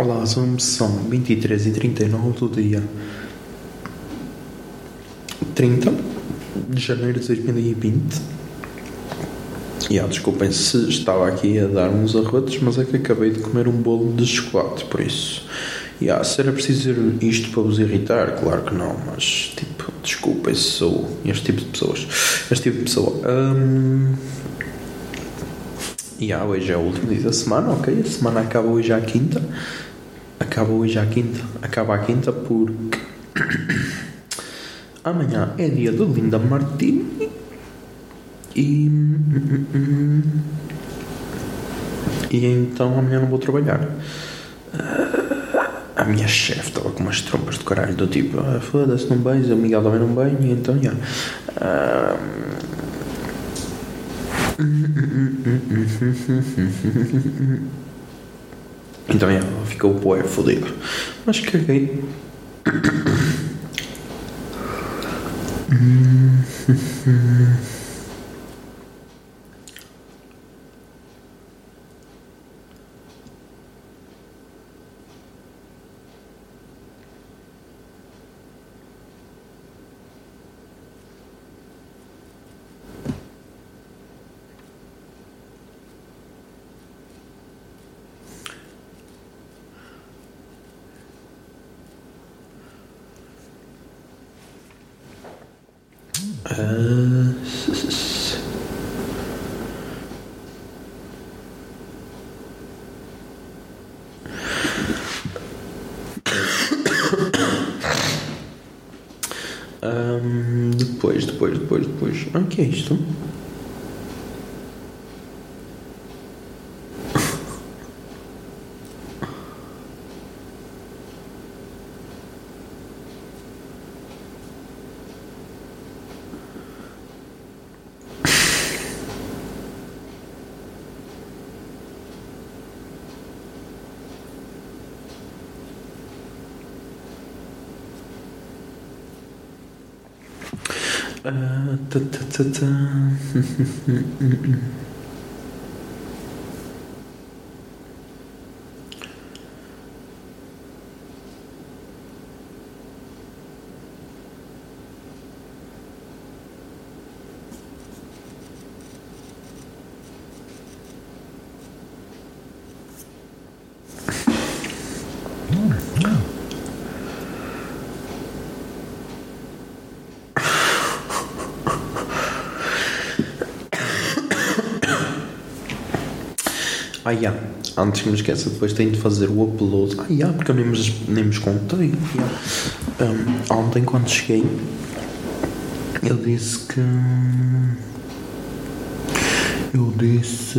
Olá, são, são 23 e 39 do dia 30 de janeiro de 2020. E ah, desculpem se estava aqui a dar uns arrotos, mas é que acabei de comer um bolo de chocolate, por isso. E ah, se era preciso dizer isto para vos irritar, claro que não, mas tipo, desculpem se sou este tipo de pessoas. Este tipo de pessoa. Hum, e hoje é o último dia da semana, ok? A semana acaba hoje à quinta. Acaba hoje à quinta. Acaba à quinta porque amanhã é dia do Linda Martini. E. E então amanhã não vou trabalhar. Ah, A minha chefe estava com umas trompas de caralho do tipo, ah, foda-se, não bens, o Miguel também não bem, então já. Ah, Então, é, ficou o poé fodido. Mas caguei. Ah, Ahm, depois, depois. Ah, que é isto? Ah, Ah, já. Antes que me esqueça, depois tenho de fazer o upload. Ah, já, porque eu nem vos, nem vos contei. Já. Hum, ontem, quando cheguei, eu disse que. Eu disse.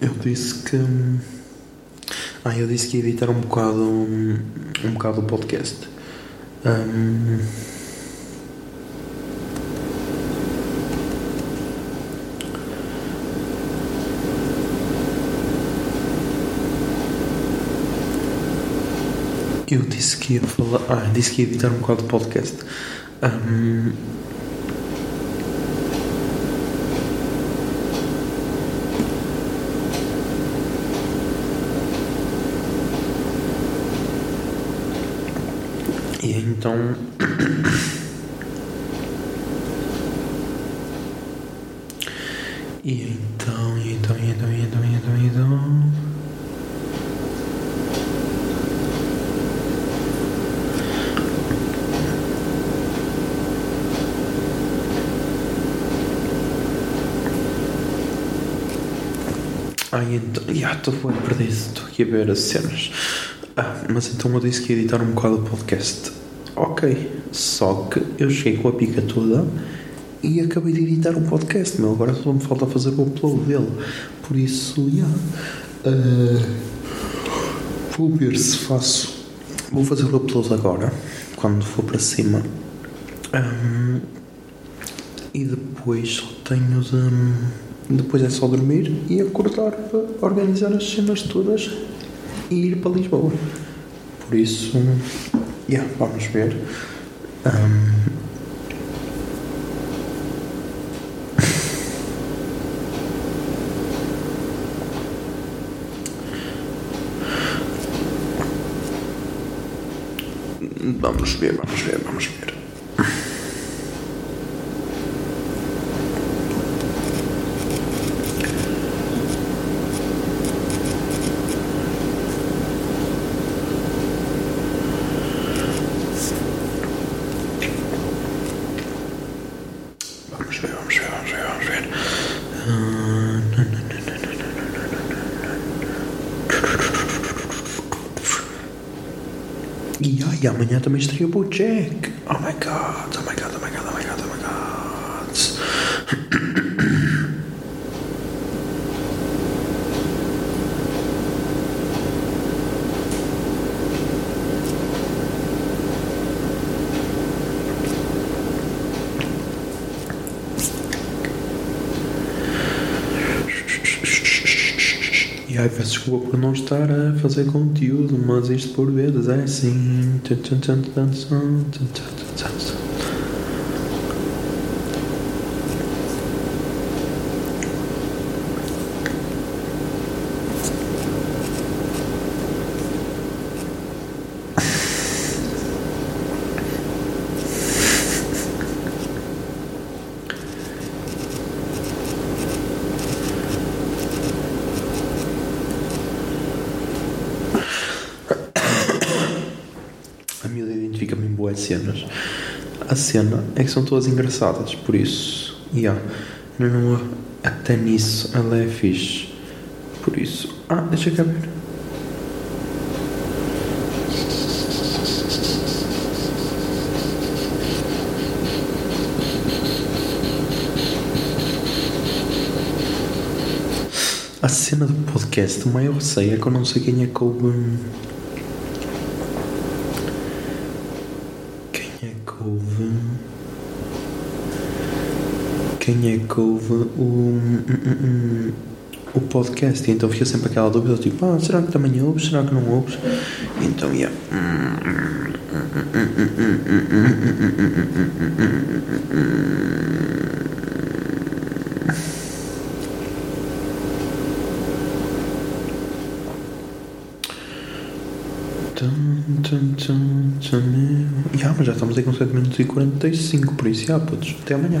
Eu disse que. Ah, eu disse que ia editar um bocado um, um bocado o podcast. Hum, eu disse que ia falar. Ah, disse que ia editar um bocado o podcast. Hum, E então. E então, e então, e então, e então, e então, e então. Ai, então. Já ah, estou a perder, estou aqui a ver as cenas. Ah, mas então eu disse que ia editar um bocado o podcast. Ok, só que eu cheguei com a pica toda e acabei de editar um podcast, meu. Agora só me falta fazer o upload dele. Por isso, já. Ah, vou ver se faço. Vou fazer o upload agora, quando for para cima. Ahm, e depois só tenho de. Depois é só dormir e acordar para organizar as cenas todas e ir para Lisboa. Por isso, Ja, Bomben spielt. Ähm. Bomben spielt, Bomben spielt, Bomben spielt. Ai, amanhã também estreia o Jack. Oh my god, E ai, peço desculpa por não estar a fazer conteúdo, mas isto por vezes é assim. A miúda identifica-me em boas cenas. A cena é que são todas engraçadas, por isso, yeah, não, até nisso ela é fixe. Por isso, ah, deixa cá ver. A cena do podcast, o maior receio é que eu não sei quem é que ouve. Quem é que ouve? Quem é que ouve o, o podcast? E então fica sempre aquela dúvida, tipo, ah, será que também ouves? Será que não ouves? Então, yeah. Tum. Ya, mas já estamos aí com 7 minutos e 45, por isso, já, putos, até amanhã.